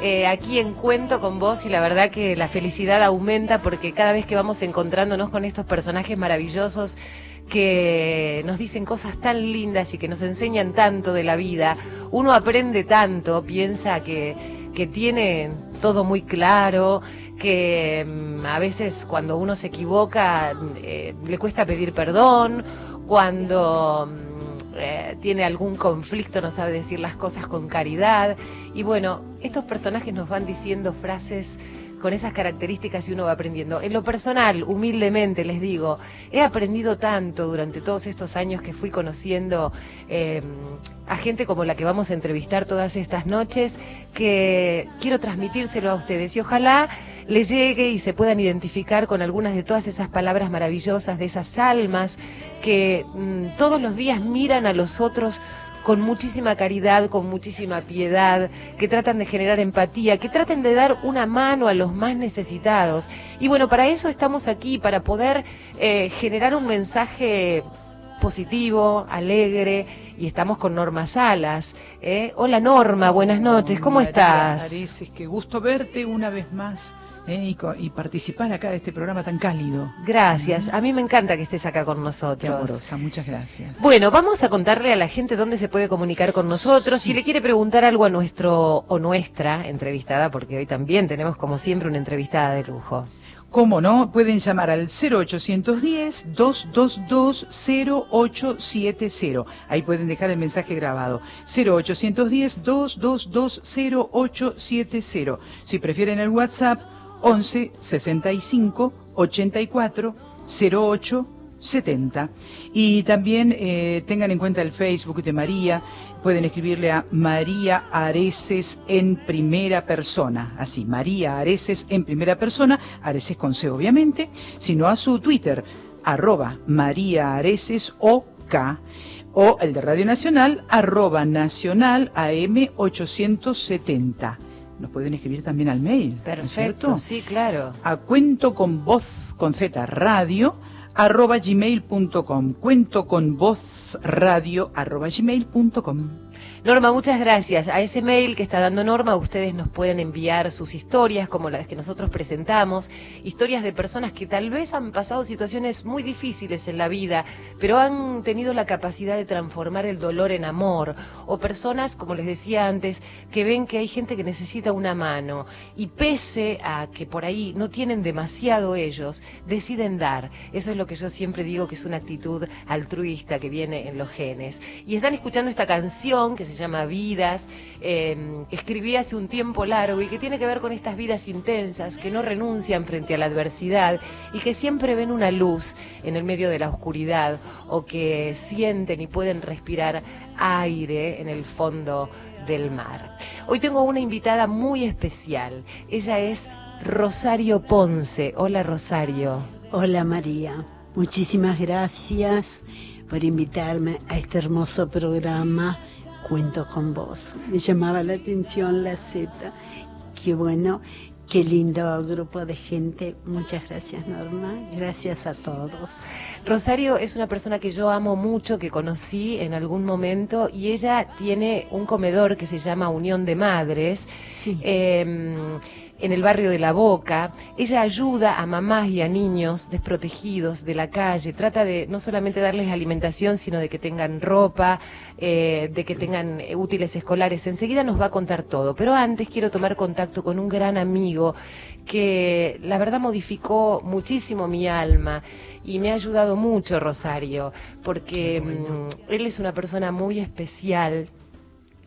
eh, aquí en Cuento con vos y la verdad que la felicidad aumenta porque cada vez que vamos encontrándonos con estos personajes maravillosos que nos dicen cosas tan lindas y que nos enseñan tanto de la vida, uno aprende tanto, piensa que, que tiene todo muy claro, que mm, a veces cuando uno se equivoca eh, le cuesta pedir perdón, cuando mm, eh, tiene algún conflicto, no sabe decir las cosas con caridad. Y bueno, estos personajes nos van diciendo frases con esas características y uno va aprendiendo. En lo personal, humildemente les digo, he aprendido tanto durante todos estos años que fui conociendo eh, a gente como la que vamos a entrevistar todas estas noches, que quiero transmitírselo a ustedes y ojalá les llegue y se puedan identificar con algunas de todas esas palabras maravillosas, de esas almas que mm, todos los días miran a los otros con muchísima caridad, con muchísima piedad, que tratan de generar empatía, que traten de dar una mano a los más necesitados. Y bueno, para eso estamos aquí, para poder eh, generar un mensaje positivo, alegre, y estamos con Norma Salas. ¿eh? Hola Norma, buenas noches, ¿cómo estás? qué gusto verte una vez más. Eh, y, participar acá de este programa tan cálido. Gracias, a mí me encanta que estés acá con nosotros. amorosa, muchas gracias. Bueno, vamos a contarle a la gente dónde se puede comunicar con nosotros. Si le quiere preguntar algo a nuestro o nuestra entrevistada, porque hoy también tenemos como siempre una entrevistada de lujo. ¿Cómo no? Pueden llamar al 0810-222-0870. Ahí pueden dejar el mensaje grabado. 0810-222-0870. Si prefieren el WhatsApp, 11 65 84 08 70. Y también eh, tengan en cuenta el Facebook de María. Pueden escribirle a María Areces en primera persona. Así, María Areces en primera persona. Areces con C, obviamente. Sino a su Twitter, arroba María Areces OK. O el de Radio Nacional, arroba Nacional AM 870 nos pueden escribir también al mail. Perfecto, sí, claro. A cuento con voz con Z radio arroba gmail.com. Cuento con voz radio arroba gmail.com. Norma, muchas gracias. A ese mail que está dando Norma, ustedes nos pueden enviar sus historias, como las que nosotros presentamos, historias de personas que tal vez han pasado situaciones muy difíciles en la vida, pero han tenido la capacidad de transformar el dolor en amor, o personas, como les decía antes, que ven que hay gente que necesita una mano, y pese a que por ahí no tienen demasiado ellos, deciden dar. Eso es lo que yo siempre digo que es una actitud altruista que viene en los genes. Y están escuchando esta canción que se llama Vidas, eh, escribí hace un tiempo largo y que tiene que ver con estas vidas intensas que no renuncian frente a la adversidad y que siempre ven una luz en el medio de la oscuridad o que sienten y pueden respirar aire en el fondo del mar. Hoy tengo una invitada muy especial. Ella es Rosario Ponce. Hola Rosario. Hola María. Muchísimas gracias por invitarme a este hermoso programa Cuento con vos. Me llamaba la atención la Z. Qué bueno, qué lindo grupo de gente. Muchas gracias, Norma. Gracias a todos. Rosario es una persona que yo amo mucho, que conocí en algún momento, y ella tiene un comedor que se llama Unión de Madres. Sí. Eh, en el barrio de La Boca. Ella ayuda a mamás y a niños desprotegidos de la calle. Trata de no solamente darles alimentación, sino de que tengan ropa, eh, de que tengan eh, útiles escolares. Enseguida nos va a contar todo. Pero antes quiero tomar contacto con un gran amigo que la verdad modificó muchísimo mi alma y me ha ayudado mucho Rosario, porque mm, él es una persona muy especial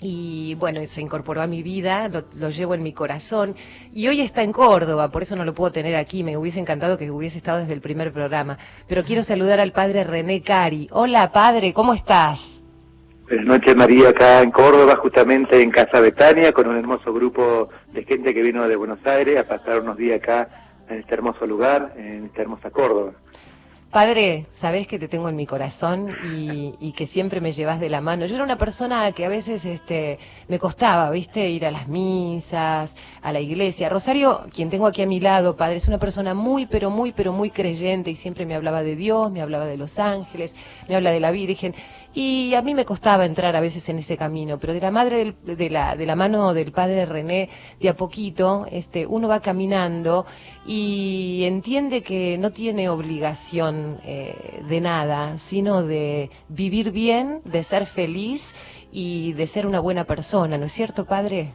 y bueno, se incorporó a mi vida, lo, llevo en mi corazón y hoy está en Córdoba, por eso no lo puedo tener aquí, me hubiese encantado que hubiese estado desde el primer programa, pero quiero saludar al padre René Cari. Hola padre, ¿cómo estás? Buenas noches María, acá en Córdoba, justamente en Casa Betania, con un hermoso grupo de gente que vino de Buenos Aires a pasar unos días acá en este hermoso lugar, en esta hermosa Córdoba. Padre, sabés que te tengo en mi corazón y, y, que siempre me llevas de la mano. Yo era una persona que a veces este, me costaba, viste, ir a las misas, a la iglesia. Rosario, quien tengo aquí a mi lado, padre, es una persona muy, pero muy, pero muy creyente y siempre me hablaba de Dios, me hablaba de los ángeles, me habla de la Virgen. Y a mí me costaba entrar a veces en ese camino, pero de la madre del, de la de la mano del padre René, de a poquito, este, uno va caminando y entiende que no tiene obligación eh, de nada, sino de vivir bien, de ser feliz y de ser una buena persona, ¿no es cierto, padre?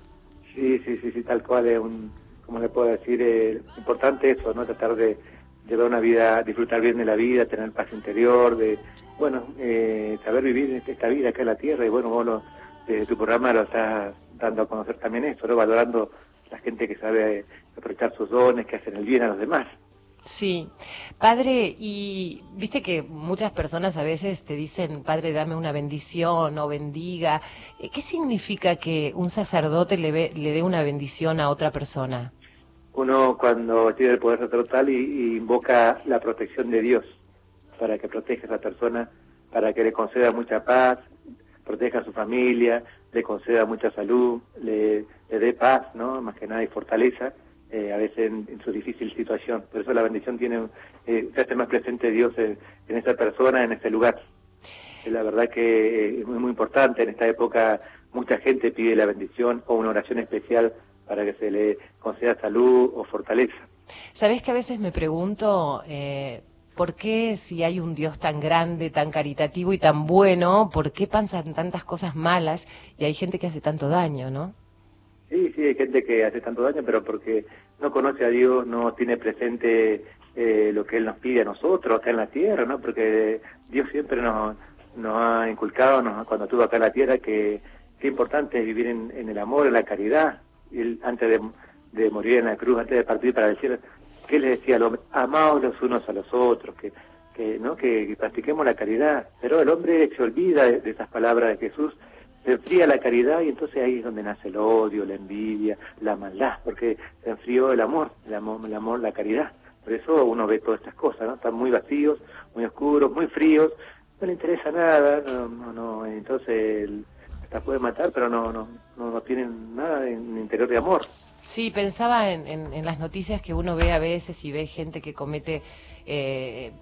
Sí, sí, sí, sí tal cual es un, como le puedo decir, eh, importante eso, no tratar de llevar una vida, disfrutar bien de la vida, tener paz interior, de, bueno, eh, saber vivir esta vida acá en la tierra y bueno, vos lo, desde tu programa lo estás dando a conocer también esto, ¿no? valorando la gente que sabe aprovechar sus dones, que hacen el bien a los demás. Sí, padre, y viste que muchas personas a veces te dicen, padre, dame una bendición o bendiga. ¿Qué significa que un sacerdote le, ve, le dé una bendición a otra persona? Uno cuando tiene el poder sacerdotal y, invoca la protección de Dios para que proteja a esa persona, para que le conceda mucha paz, proteja a su familia, le conceda mucha salud, le, dé paz, ¿no? Más que nada y fortaleza eh, a veces en, su difícil situación. Por eso la bendición tiene, eh, se hace más presente Dios en, esa persona, en este lugar. Eh, la verdad que es muy, muy importante, en esta época mucha gente pide la bendición o una oración especial para que se le conceda salud o fortaleza. Sabes que a veces me pregunto, eh, ¿por qué si hay un Dios tan grande, tan caritativo y tan bueno, por qué pasan tantas cosas malas y hay gente que hace tanto daño, no? Sí, sí, hay gente que hace tanto daño, pero porque no conoce a Dios, no tiene presente eh, lo que Él nos pide a nosotros acá en la tierra, ¿no? Porque Dios siempre nos, nos ha inculcado, nos, cuando estuvo acá en la tierra, que qué importante es vivir en, en el amor, en la caridad. Él, antes de, de, morir en la cruz, antes de partir para decir, ¿qué le decía al hombre? Amaos los unos a los otros, que, que, ¿no? que, que practiquemos la caridad. Pero el hombre se olvida de, esas palabras de Jesús se enfría la caridad y entonces ahí es donde nace el odio, la envidia, la maldad, porque se enfrió el amor, el amor, el amor, la caridad. Por eso uno ve todas estas cosas, ¿no? Están muy vacíos, muy oscuros, muy fríos, no le interesa nada, no, no, no entonces la puede matar, pero no, no, no, no tienen nada en interior de amor. Sí, pensaba en, en, en, las noticias que uno ve a veces y ve gente que comete eh,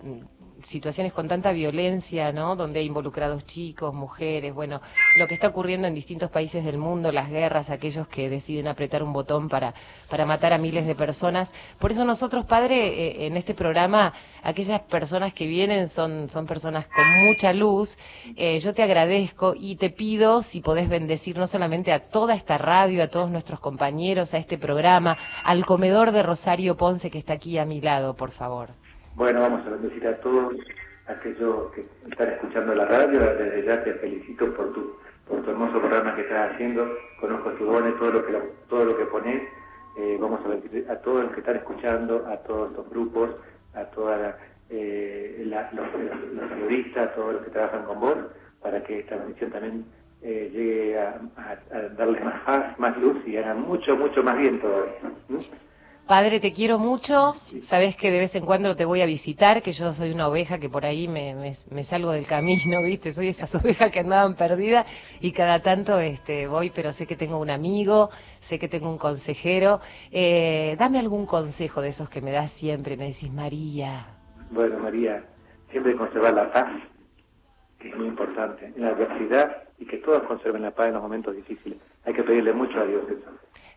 situaciones con tanta violencia, ¿no? Donde hay involucrados chicos, mujeres, bueno, lo que está ocurriendo en distintos países del mundo, las guerras, aquellos que deciden apretar un botón para, para matar a miles de personas. Por eso nosotros, padre, eh, en este programa, aquellas personas que vienen son, son personas con mucha luz. Eh, yo te agradezco y te pido si podés bendecir no solamente a toda esta radio, a todos nuestros compañeros, a este programa, al comedor de Rosario Ponce que está aquí a mi lado, por favor. Bueno, vamos a bendecir a todos aquellos que están escuchando la radio. Desde ya te felicito por tu, por tu hermoso programa que estás haciendo. Conozco tus dones, todo lo que, todo lo que pones. Eh, vamos a bendecir a todos los que están escuchando, a todos los grupos, a todas la, eh, los, periodistas, a todos los que trabajan con vos, para que esta bendición también eh, llegue a, a, a, darles más más luz y hagan mucho, mucho más bien todavía. Padre, te quiero mucho. Sabes que de vez en cuando te voy a visitar, que yo soy una oveja que por ahí me, me- me salgo del camino, ¿viste? Soy esas ovejas que andaban perdidas y cada tanto este, voy, pero sé que tengo un amigo, sé que tengo un consejero. Eh, dame algún consejo de esos que me das siempre. Me decís, María. Bueno, María, siempre conservar la paz, que es muy importante, en la adversidad y que todos conserven la paz en los momentos difíciles. Hay que pedirle mucho a Dios eso.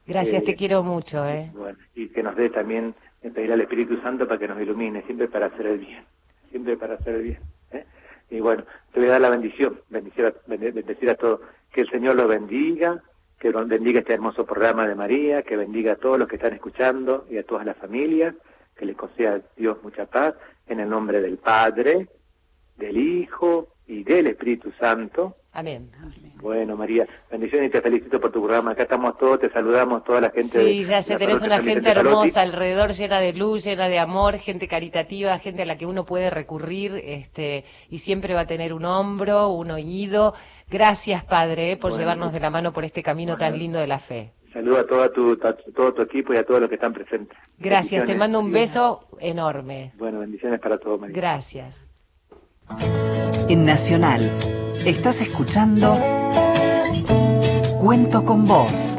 Gracias, Eh, te quiero mucho, ¿eh? Bueno, y que nos dé también, eh, pedir al Espíritu Santo para que nos ilumine, siempre para hacer el bien, siempre para hacer el bien. ¿eh? Y bueno, te voy a dar la bendición, bendecir a, bendecir a todos, que el Señor los bendiga, que lo- bendiga este hermoso programa de María, que bendiga a todos los que están escuchando y a todas las familias, que les conceda Dios mucha paz, en el nombre del Padre, del Hijo y del Espíritu Santo. Amén. Bueno, María, bendiciones y te felicito por tu programa. Acá estamos todos, te saludamos, toda la gente. Sí, ya sé, tenés una gente hermosa alrededor, llena de luz, llena de amor, gente caritativa, gente a la que uno puede recurrir, este, y siempre va a tener un hombro, un oído. Gracias, Padre, eh, por Bueno. llevarnos de la mano por este camino tan lindo de la fe. Saludo a toda tu, a todo tu equipo y a todos los que están presentes. Gracias, te mando un beso enorme. Bueno, bendiciones para todos, María. Gracias. En Nacional, estás escuchando Cuento con vos.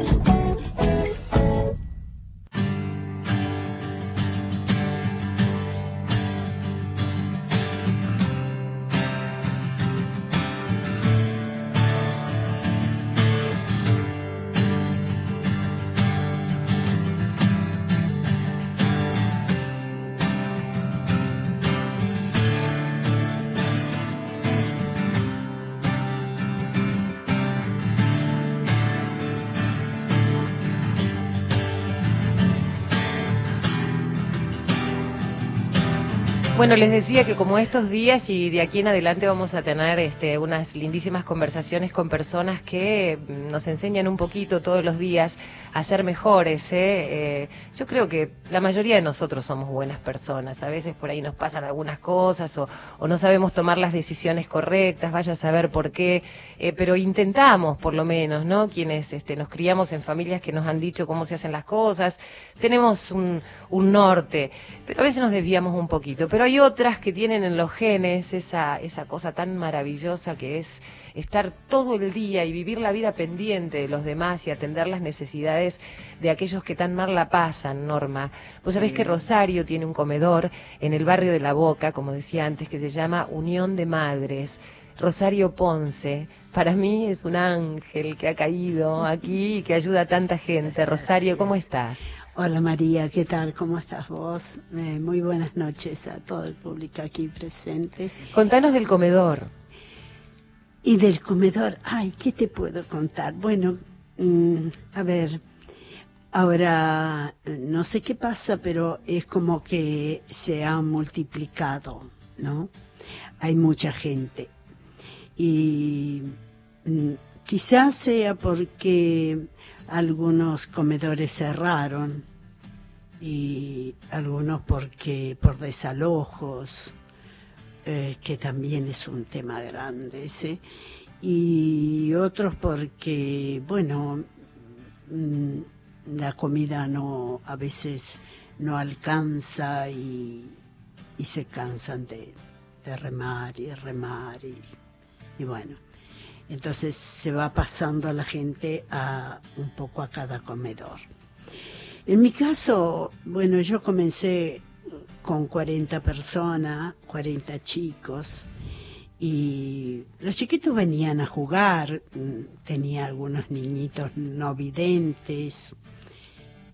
Bueno, les decía que como estos días y de aquí en adelante vamos a tener este, unas lindísimas conversaciones con personas que mm, nos enseñan un poquito todos los días a ser mejores. ¿eh? Eh, yo creo que la mayoría de nosotros somos buenas personas. A veces por ahí nos pasan algunas cosas o, o no sabemos tomar las decisiones correctas, vaya a saber por qué, eh, pero intentamos por lo menos, ¿no? Quienes este, nos criamos en familias que nos han dicho cómo se hacen las cosas, tenemos un, un norte, pero a veces nos desviamos un poquito. Pero hay otras que tienen en los genes esa, esa cosa tan maravillosa que es estar todo el día y vivir la vida pendiente de los demás y atender las necesidades de aquellos que tan mal la pasan, Norma. Vos sabés que Rosario tiene un comedor en el barrio de La Boca, como decía antes, que se llama Unión de Madres. Rosario Ponce, para mí es un ángel que ha caído aquí y que ayuda a tanta gente. Rosario, ¿cómo estás? Hola María, ¿qué tal? ¿Cómo estás vos? Eh, muy buenas noches a todo el público aquí presente. Contanos del comedor. Y del comedor, ay, ¿qué te puedo contar? Bueno, mm, a ver, ahora no sé qué pasa, pero es como que se ha multiplicado, ¿no? Hay mucha gente. Y mm, quizás sea porque algunos comedores cerraron y algunos porque por desalojos, eh, que también es un tema grande ese, y otros porque, bueno, mm, la comida no a veces no alcanza y, y se cansan de, de remar y remar y, y bueno. Entonces se va pasando a la gente a un poco a cada comedor. En mi caso, bueno, yo comencé con 40 personas, 40 chicos, y los chiquitos venían a jugar, mm, tenía algunos niñitos no videntes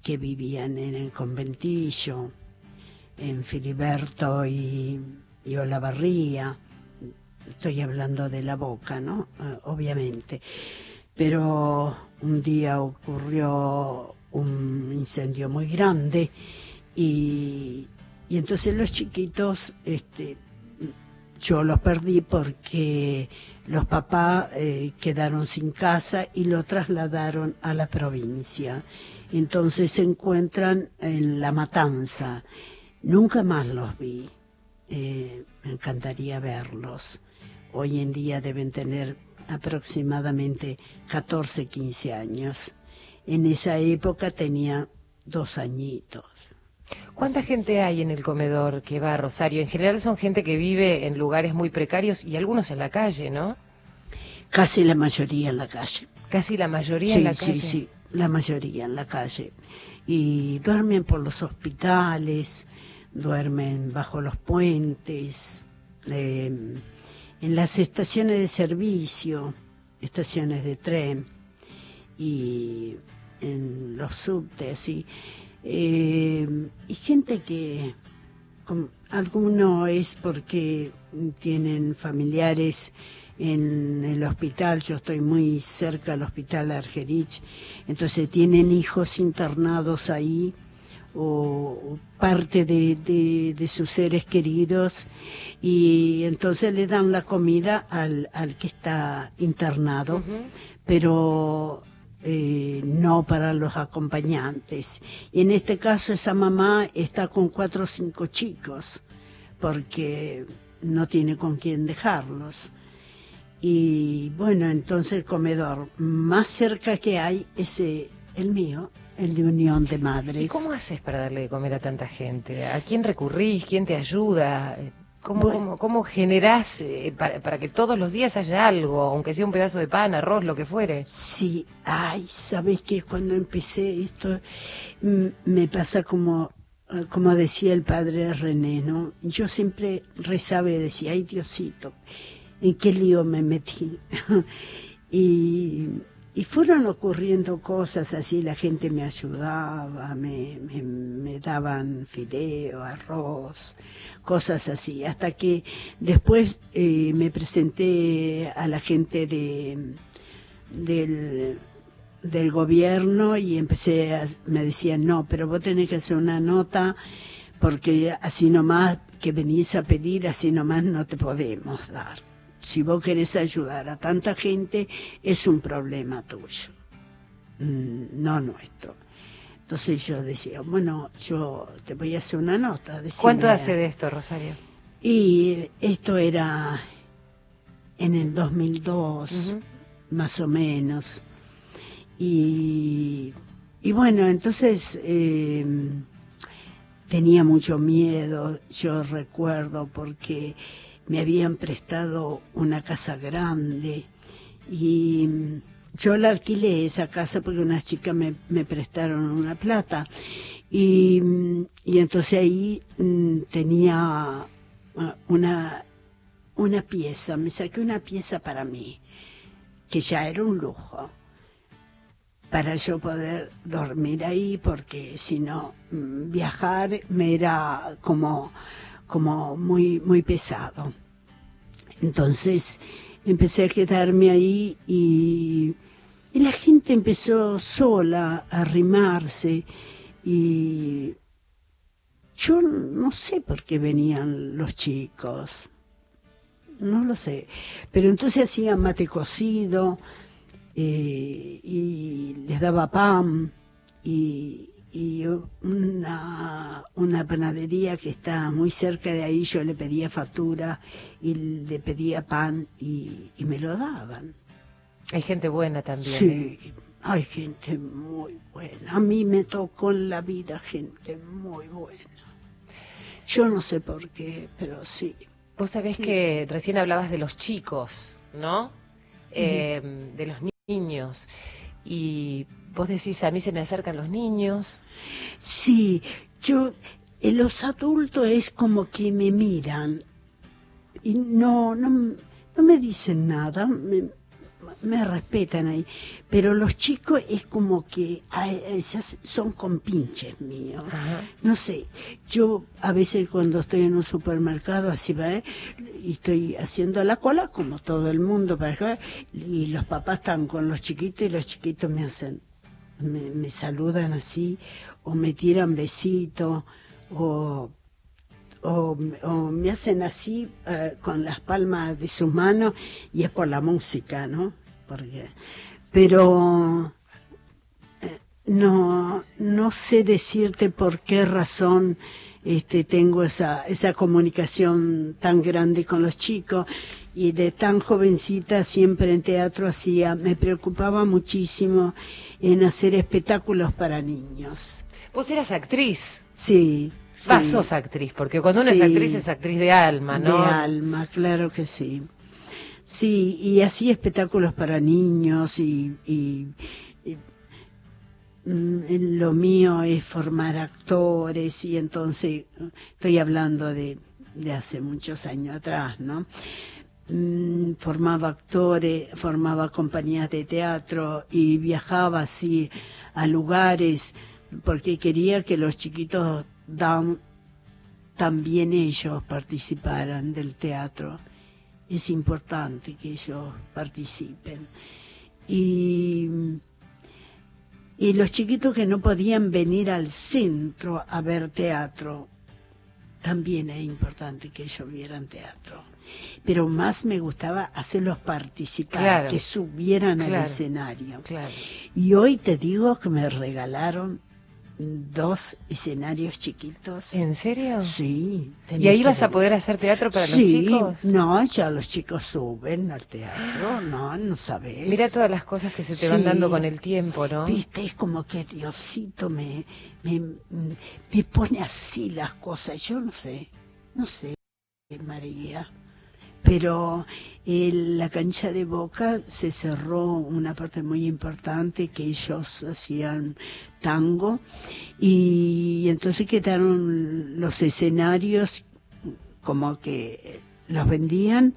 que vivían en el conventillo, en Filiberto y, y Olavarría, estoy hablando de la boca, ¿no? Eh, obviamente. Pero un día ocurrió un incendio muy grande y, y entonces los chiquitos, este, yo los perdí porque los papás eh, quedaron sin casa y lo trasladaron a la provincia. Entonces se encuentran en La Matanza. Nunca más los vi. Eh, me encantaría verlos. Hoy en día deben tener aproximadamente 14, 15 años. En esa época tenía dos añitos. ¿Cuánta gente hay en el comedor que va a Rosario? En general son gente que vive en lugares muy precarios y algunos en la calle, ¿no? Casi la mayoría en la calle. Casi la mayoría sí, en la calle. Sí, sí, la mayoría en la calle. Y duermen por los hospitales, duermen bajo los puentes, eh, en las estaciones de servicio, estaciones de tren y en los subtes y, eh, y gente que alguno es porque tienen familiares en el hospital, yo estoy muy cerca del hospital Argerich, entonces tienen hijos internados ahí o, parte de, de- de sus seres queridos y entonces le dan la comida al, al que está internado, pero eh, no para los acompañantes. Y en este caso esa mamá está con cuatro o cinco chicos porque no tiene con quién dejarlos. Y bueno, entonces el comedor más cerca que hay es eh, el mío, el de Unión de Madres. ¿Y cómo haces para darle de comer a tanta gente? ¿A quién recurrís? ¿Quién te ayuda? ¿Cómo, Bueno. cómo, cómo generás eh, para, para que todos los días haya algo, aunque sea un pedazo de pan, arroz, lo que fuere? Sí, ay, sabes que cuando empecé esto me pasa como eh, como decía el padre René, ¿no? Yo siempre rezaba y decía, ay Diosito, ¿en qué lío me metí? y, y fueron ocurriendo cosas así, la gente me ayudaba, me, me, me daban fideo, arroz, cosas así, hasta que después eh, me presenté a la gente de del, del gobierno y empecé a, me decían, no, pero vos tenés que hacer una nota porque así nomás que venís a pedir, así nomás no te podemos dar. Si vos querés ayudar a tanta gente, es un problema tuyo, mm, no nuestro. Entonces yo decía, bueno, yo te voy a hacer una nota. ¿Cuánto hace de esto, Rosario? Y esto era en el 2002, Ujú. más o menos. Y, y bueno, entonces eh, tenía mucho miedo, yo recuerdo, porque me habían prestado una casa grande y mm, yo la alquilé esa casa porque unas chicas me, me prestaron una plata. Y, mm, y entonces ahí mm, tenía ah, una, una pieza, me saqué una pieza para mí, que ya era un lujo, para yo poder dormir ahí, porque si no, viajar me era como, como muy, muy pesado. Entonces empecé a quedarme ahí y, y la gente empezó sola a arrimarse y yo no sé por qué venían los chicos, no lo sé, pero entonces hacía mate cocido eh, y les daba pan y, y una, una panadería que está muy cerca de ahí, yo le pedía factura y le pedía pan y, y me lo daban. Hay gente buena también. ¿eh? Sí, hay gente muy buena. A mí me tocó en la vida gente muy buena. Yo no sé por qué, pero sí. Vos sabés que recién hablabas de los chicos, ¿no? Eh, de los niños. Y vos decís, a mí se me acercan los niños. Sí, yo, eh, los adultos es como que me miran y no, no, no me dicen nada, me, me respetan ahí, pero los chicos es como que ay, esas son compinches míos. No sé, yo a veces cuando estoy en un supermercado así va, ¿eh? y estoy haciendo la cola como todo el mundo para acá, y los papás están con los chiquitos y los chiquitos me hacen, me, saludan así, o me tiran besitos, o, o, o me hacen así eh, con las palmas de sus manos, y es por la música, ¿no? Porque, pero eh, no, no sé decirte por qué razón este, tengo esa, esa comunicación tan grande con los chicos. Y de tan jovencita siempre en teatro hacía, me preocupaba muchísimo en hacer espectáculos para niños. Vos eras actriz. Sí. Va, sí, sos actriz, porque cuando uno es actriz es actriz de alma, ¿no? De alma, claro que sí. Sí, y hacía espectáculos para niños y, y- y, mm, lo mío es formar actores y entonces estoy hablando de, de hace muchos años atrás, ¿no? Mm, formaba actores, formaba compañías de teatro y viajaba así a lugares porque quería que los chiquitos también ellos participaran del teatro. Es importante que ellos participen. Y, y los chiquitos que no podían venir al centro a ver teatro, también es importante que ellos vieran teatro. Pero más me gustaba hacerlos participar, Claro. que subieran al escenario. Claro. Y hoy te digo que me regalaron dos escenarios chiquitos. ¿En serio? Sí. ¿Y ahí vas a poder hacer teatro para los chicos? No, ya los chicos suben al teatro, no, no sabes. Mira todas las cosas que se te van dando con el tiempo, ¿no? Viste, es como que Diosito me, me, me pone así las cosas. Yo no sé, no sé, María. Pero la cancha de Boca se cerró una parte muy importante que ellos hacían tango y entonces quedaron los escenarios como que los vendían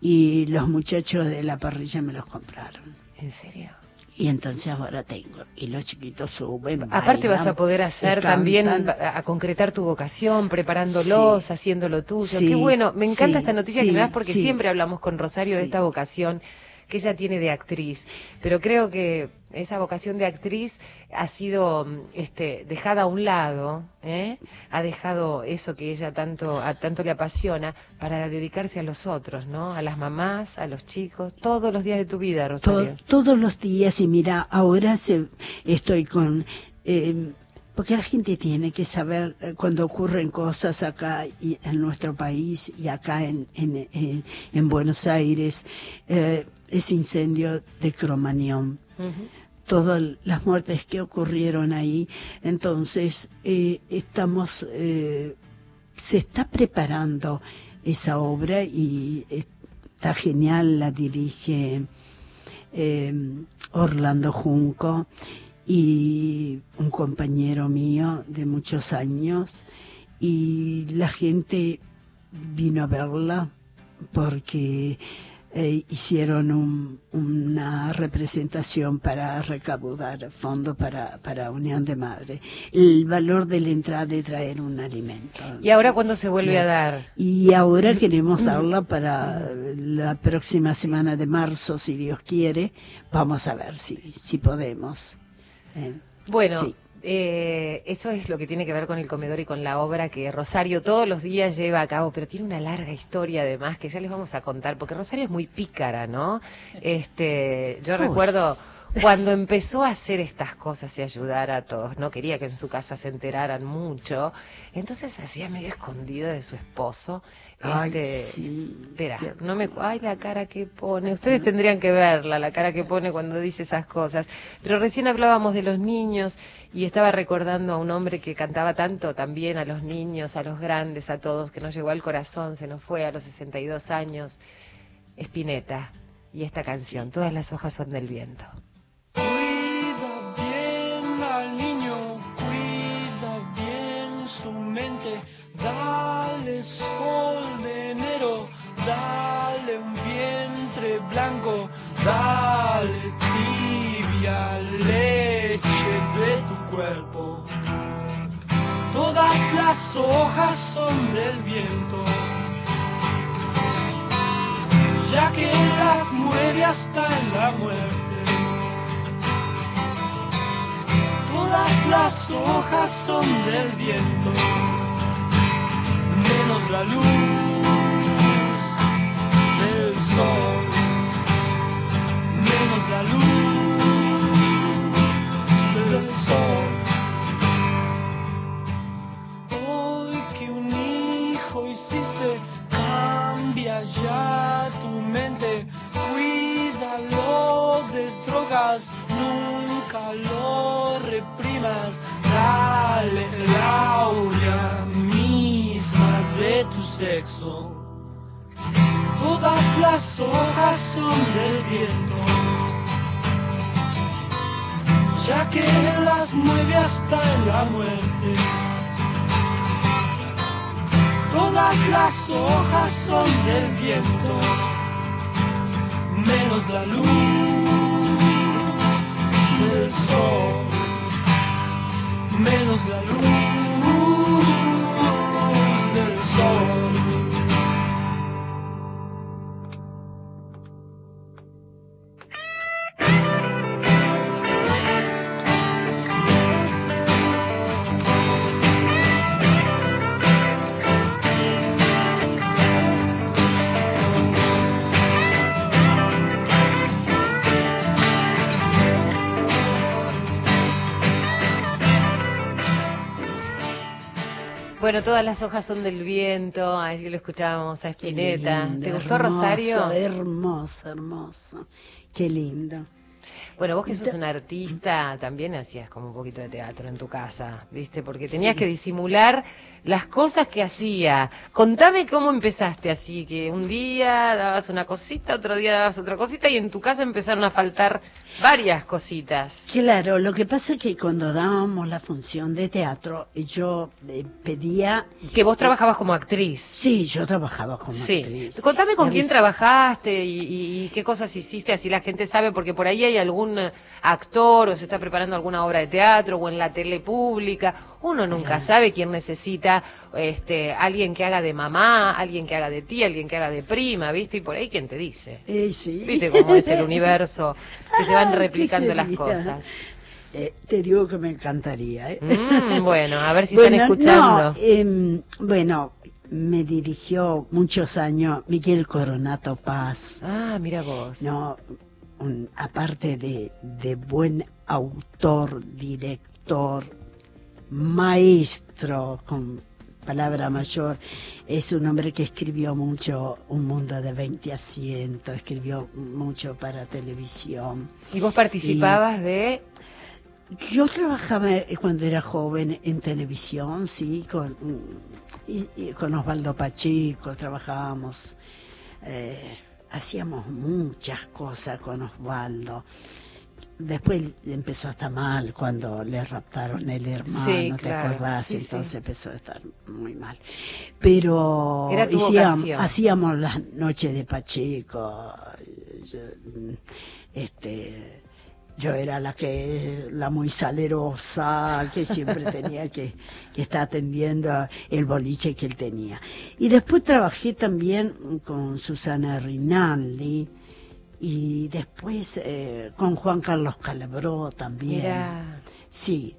y los muchachos de la parrilla me los compraron. ¿En serio? Y entonces ahora tengo. Y los chiquitos suben. Aparte vas a poder hacer también, a concretar tu vocación, preparándolos, Sí. haciendo lo tuyo. Sí, Qué bueno, me encanta sí, esta noticia que me das porque siempre hablamos con Rosario de esta vocación que ella tiene de actriz. Pero creo que esa vocación de actriz ha sido mm, este, dejada a un lado, ¿eh? ha dejado eso que ella tanto, a tanto le apasiona para dedicarse a los otros, ¿no? A las mamás, a los chicos, todos los días de tu vida, To- Rosario. todos los días. Y mira, ahora se, estoy con. eh, porque la gente tiene que saber eh, cuando ocurren cosas acá y en nuestro país y acá en, en, en, en Buenos Aires, eh, ese incendio de Cromañón. Todas las muertes que ocurrieron ahí. Entonces, eh, estamos, eh, se está preparando esa obra y está genial, la dirige eh, Orlando Junco y un compañero mío de muchos años y la gente vino a verla porque eh, hicieron un- una representación para recaudar fondos para, para Unión de Madre. El valor de la entrada es traer un alimento. ¿Y ahora cuándo se vuelve a dar? Y ahora queremos darla para la próxima semana de marzo, si Dios quiere. Vamos a ver si, si podemos. Eh, Bueno, Sí. Eh, eso es lo que tiene que ver con el comedor y con la obra que Rosario todos los días lleva a cabo, pero tiene una larga historia además que ya les vamos a contar, porque Rosario es muy pícara, ¿no? Este, yo recuerdo cuando empezó a hacer estas cosas y ayudar a todos, no quería que en su casa se enteraran mucho, entonces hacía medio escondido de su esposo. Ay, Este, sí, Espera, no me... Ay, la cara que pone. Ustedes tendrían que verla, la cara que pone cuando dice esas cosas. Pero recién hablábamos de los niños y estaba recordando a un hombre que cantaba tanto también a los niños, a los grandes, a todos, que nos llegó al corazón, se nos fue a los 62 años. Spinetta. Y esta canción, Todas las hojas son del viento. Dale sol de enero, dale un vientre blanco, dale tibia leche de tu cuerpo. Todas las hojas son del viento, ya que las mueve hasta en la muerte. Todas las hojas son del viento, menos la luz del sol, menos la luz del sol. Hoy que un hijo hiciste, cambia ya tu mente, cuídalo de drogas, nunca lo reprimas, dale laurea de tu sexo. Todas las hojas son del viento, ya que las mueve hasta la muerte. Todas las hojas son del viento, menos la luz Bueno, todas las hojas son del viento, allí lo escuchábamos a Spinetta. lindo, ¿Te gustó hermoso, Rosario? Hermoso, hermoso. Qué lindo. Bueno, vos que sos un artista, también hacías como un poquito de teatro en tu casa, ¿viste? Porque tenías que disimular las cosas que hacía. Contame cómo empezaste así, que un día dabas una cosita, otro día dabas otra cosita y en tu casa empezaron a faltar varias cositas. Claro, lo que pasa es que cuando dábamos la función de teatro, yo eh, pedía... Que vos trabajabas como actriz. Sí, yo trabajaba como Sí. actriz. Contame con quién trabajaste y, y- y qué cosas hiciste, así la gente sabe, porque por ahí hay algún eh, actor o se está preparando alguna obra de teatro o en la tele pública. Uno nunca sabe quién necesita este, alguien que haga de mamá, alguien que haga de tía, alguien que haga de prima, ¿viste? Y por ahí quién te dice. Eh, sí. ¿Viste cómo es el universo? Que se van Ah, ¿qué replicando las cosas. Eh, te digo que me encantaría. ¿eh? Mm, bueno, a ver si Bueno, están escuchando. no, em, bueno, me dirigió muchos años Miguel Coronato Paz. Ah, mira vos. No, un- aparte de, de buen autor, director, maestro, con palabra mayor, es un hombre que escribió mucho Un Mundo de 20 asientos, escribió mucho para televisión. ¿Y vos participabas de...? Yo trabajaba eh, cuando era joven en televisión, sí, con, y- y con Osvaldo Pacheco, trabajábamos, eh, hacíamos muchas cosas con Osvaldo. Después empezó a estar mal cuando le raptaron el hermano, Sí, ¿te claro, acordás? sí, sí. Entonces empezó a estar muy mal. Pero hacíamos las noches de Pacheco, yo, este yo era la que la muy salerosa que siempre tenía que, que estar atendiendo el boliche que él tenía y después trabajé también con Susana Rinaldi y después eh, con Juan Carlos Calabró también Mirá. sí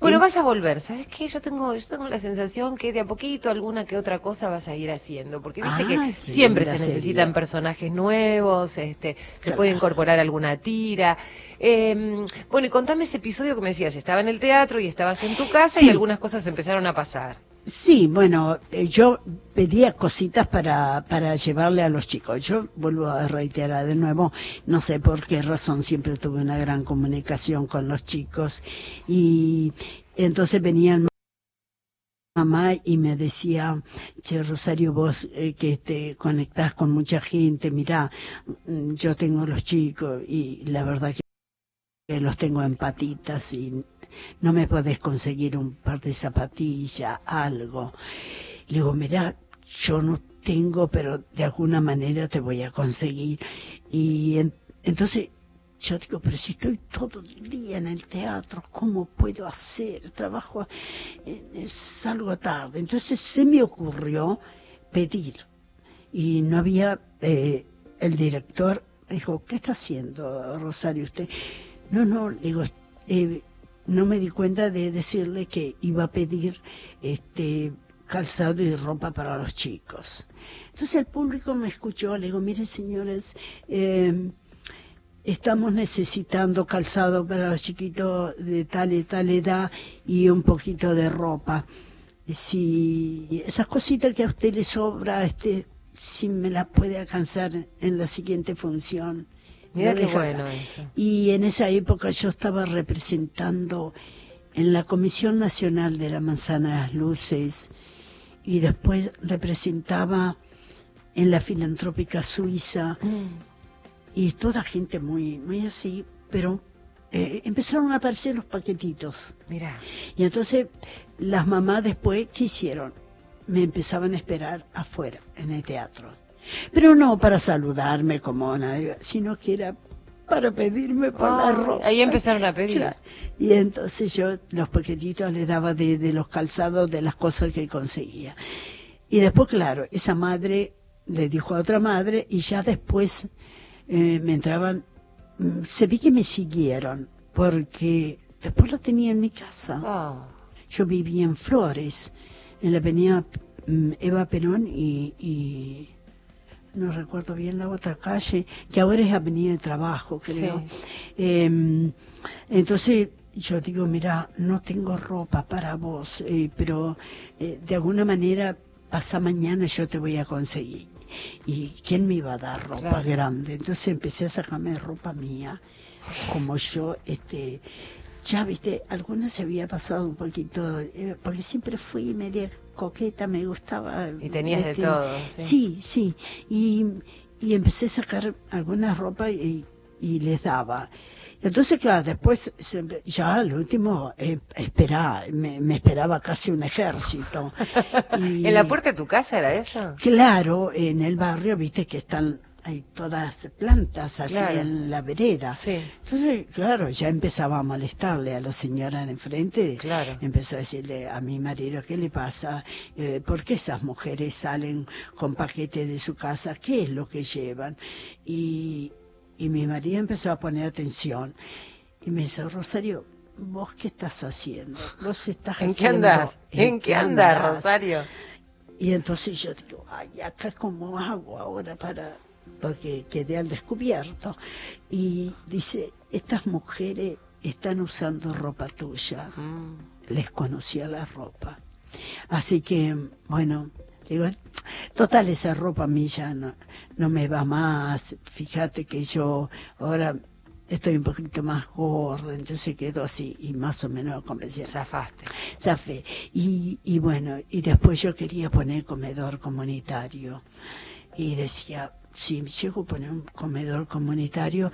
Bueno, En- vas a volver, ¿sabes qué? Yo tengo, yo tengo la sensación que de a poquito alguna que otra cosa vas a ir haciendo, porque viste Ah, que qué siempre se necesitan personajes nuevos, este, se puede incorporar alguna tira. Eh, bueno, y contame ese episodio que me decías, estaba en el teatro y estabas en tu casa y algunas cosas empezaron a pasar. Sí, bueno, eh, yo pedía cositas para, para llevarle a los chicos. Yo vuelvo a reiterar de nuevo, no sé por qué razón siempre tuve una gran comunicación con los chicos y entonces venían mamá y me decía, che Rosario, vos eh, que te conectás con mucha gente, mirá, mm, yo tengo los chicos y la verdad que los tengo en patitas y no me podés conseguir un par de zapatillas, algo. Le digo, mirá, yo no tengo, pero de alguna manera te voy a conseguir. Y en- entonces yo digo, pero si estoy todo el día en el teatro, ¿cómo puedo hacer? Trabajo, eh, salgo tarde. Entonces se me ocurrió pedir. Y no había, eh, el director dijo, ¿qué está haciendo, Rosario, usted? No, no, digo, eh, no me di cuenta de decirle que iba a pedir este calzado y ropa para los chicos. Entonces el público me escuchó, le digo, mire señores, eh, estamos necesitando calzado para los chiquitos de tal y tal edad y un poquito de ropa. Si esas cositas que a usted le sobra, este, si me las puede alcanzar en la siguiente función. Mira qué bueno eso. Y en esa época yo estaba representando en la Comisión Nacional de la Manzana de las Luces y después representaba en la filantrópica suiza y toda gente muy, muy así, pero eh, empezaron a aparecer los paquetitos. Mira, Y entonces las mamás después, ¿qué hicieron? Me empezaban a esperar afuera, en el teatro. Pero no para saludarme como nadie, sino que era para pedirme por la ropa. ahí empezaron a pedir. Claro. Y entonces yo los paquetitos les daba de, de los calzados, de las cosas que conseguía. Y después, claro, esa madre le dijo a otra madre y ya después eh, me entraban, mm, se vi que me siguieron, porque después lo tenía en mi casa. Oh, Yo vivía en Flores, en la avenida mm, Eva Perón y, y no recuerdo bien la otra calle, que ahora es Avenida de Trabajo, creo. Sí. Eh, entonces yo digo, mira, no tengo ropa para vos, eh, pero eh, de alguna manera pasa mañana yo te voy a conseguir. ¿Y quién me iba a dar ropa Claro. grande? Entonces empecé a sacarme ropa mía, como yo, este, ya viste, alguna se había pasado un poquito, eh, porque siempre fui media coqueta, me gustaba. Y tenías de todo, sí. Sí, sí. Y, y empecé a sacar alguna ropa y, y les daba. Entonces, claro, después, ya al último, eh, espera, me, me esperaba casi un ejército. Y- ¿En la puerta de tu casa era eso? Claro, en el barrio, viste que están, hay todas plantas así Claro. en la vereda. Sí. Entonces, claro, ya empezaba a molestarle a la señora de enfrente. Claro. Empezó a decirle a mi marido, ¿qué le pasa? Eh, ¿Por qué esas mujeres salen con paquetes de su casa? ¿Qué es lo que llevan? Y, y mi marido empezó a poner atención. Y me dice, Rosario, ¿vos qué estás haciendo? ¿Vos estás ¿En qué haciendo- andas? ¿En qué andas, andás?". Rosario? Y entonces yo digo, ay, acá cómo hago ahora para, porque quedé al descubierto. Y dice, estas mujeres están usando ropa tuya. Mm. Les conocía la ropa. Así que, bueno, digo, total esa ropa a mí ya no, no me va más. Fíjate que yo ahora estoy un poquito más gorda, entonces quedo así y más o menos convencida. Zafaste. Zafé. Y, y bueno, y después yo quería poner comedor comunitario. Y decía, si llego a poner un comedor comunitario,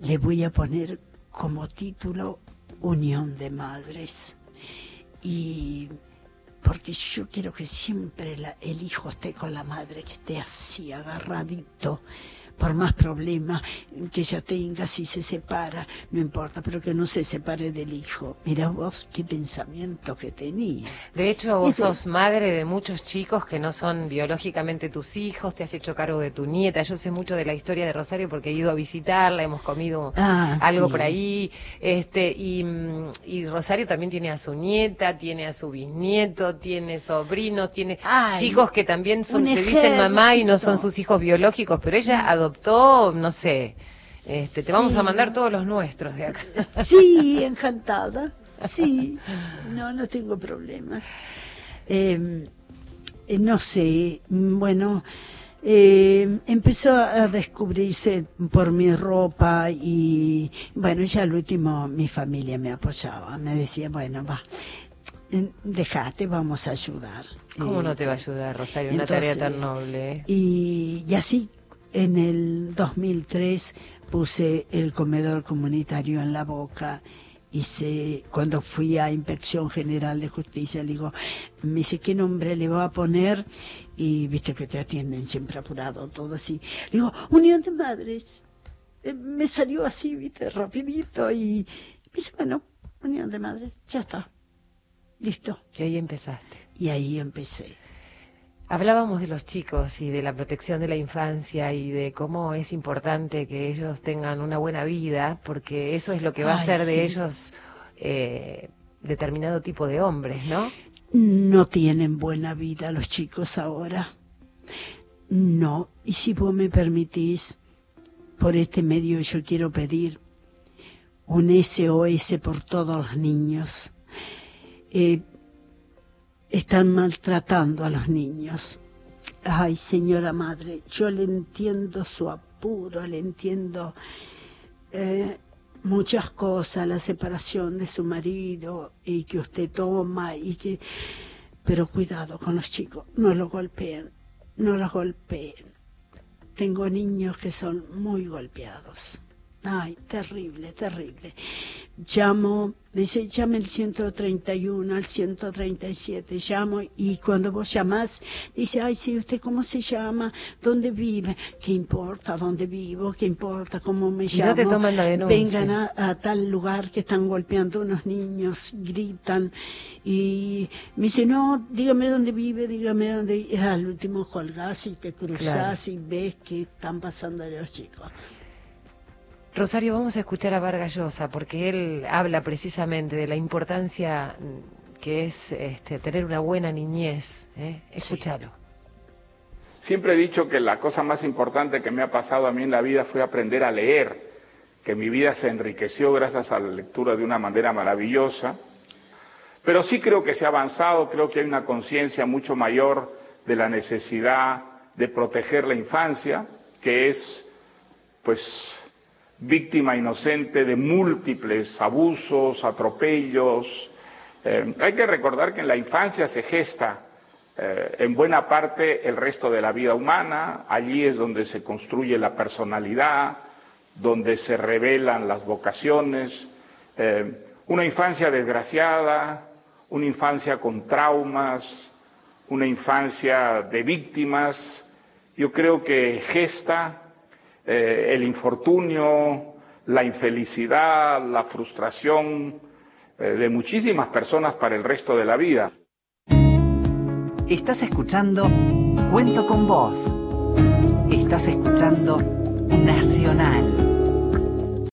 le voy a poner como título Unión de Madres. Y porque yo quiero que siempre el hijo esté con la madre, que esté así, agarradito, por más problemas que ella tenga, si se separa, no importa, pero que no se separe del hijo. Mira vos qué pensamiento que tenía. De hecho, vos Eso. sos madre de muchos chicos que no son biológicamente tus hijos, te has hecho cargo de tu nieta. Yo sé mucho de la historia de Rosario porque he ido a visitarla, hemos comido Ah, algo sí. por ahí. Este, y, mm, y Rosario también tiene a su nieta, tiene a su bisnieto, tiene sobrinos, tiene Ay, chicos que también son, le dicen mamá y no son sus hijos biológicos, pero ella adoptó, no sé. Este, te vamos a mandar todos los nuestros de acá. Sí, encantada. Sí, no, no tengo problemas. Eh, eh, no sé, bueno, eh, empezó a descubrirse por mi ropa y, bueno, ya al último mi familia me apoyaba, me decía, bueno, va, eh, dejate, vamos a ayudar. ¿Cómo Eh, no te va a ayudar, Rosario? Una tarea tan noble. ¿eh? y, y así, en el 2003 puse el comedor comunitario en la boca. Hice, cuando fui a Inspección General de Justicia, le digo, me dice, ¿qué nombre le va a poner? Y viste que te atienden siempre apurado, todo así. Le digo, Unión de Madres. Eh, me salió así, viste, rapidito. Y me dice, bueno, Unión de Madres, ya está. Listo. Y ahí empezaste. Y ahí empecé. Hablábamos de los chicos y de la protección de la infancia y de cómo es importante que ellos tengan una buena vida, porque eso es lo que va a hacer de ellos eh, determinado tipo de hombres, ¿no? No tienen buena vida los chicos ahora. No. Y si vos me permitís, por este medio yo quiero pedir un SOS por todos los niños. Eh, están maltratando a los niños. Ay, señora madre, yo le entiendo su apuro, le entiendo eh, muchas cosas, la separación de su marido y que usted toma y que... Pero cuidado con los chicos, no los golpeen, no los golpeen. Tengo niños que son muy golpeados. Ay, terrible, terrible. Llamo, dice, llame el 131, al 137, llamo y cuando vos llamás, dice, ay, sí, ¿usted cómo se llama? ¿Dónde vive? ¿Qué importa dónde vivo? ¿Qué importa cómo me llamo? no te toman la denuncia. Vengan a, a tal lugar que están golpeando unos niños, gritan. Y me dice, no, dígame dónde vive, dígame dónde. Y al último colgás y te cruzás y ves que están pasando los chicos. Rosario, vamos a escuchar a Vargas Llosa porque él habla precisamente de la importancia mm, que es este, tener una buena niñez. ¿eh? Escúchalo. Siempre he dicho que la cosa más importante que me ha pasado a mí en la vida fue aprender a leer, que mi vida se enriqueció gracias a la lectura de una manera maravillosa. Pero sí creo que se ha avanzado, creo que hay una conciencia mucho mayor de la necesidad de proteger la infancia, que es, pues, víctima inocente de múltiples abusos, atropellos. Eh, hay que recordar que en la infancia se gesta eh, en buena parte el resto de la vida humana, allí es donde se construye la personalidad, donde se revelan las vocaciones, eh, una infancia desgraciada, una infancia con traumas, una infancia de víctimas, yo creo que gesta eh, el infortunio, la infelicidad, la frustración eh, de muchísimas personas para el resto de la vida. Estás escuchando Cuento con Vos. Estás escuchando Nacional.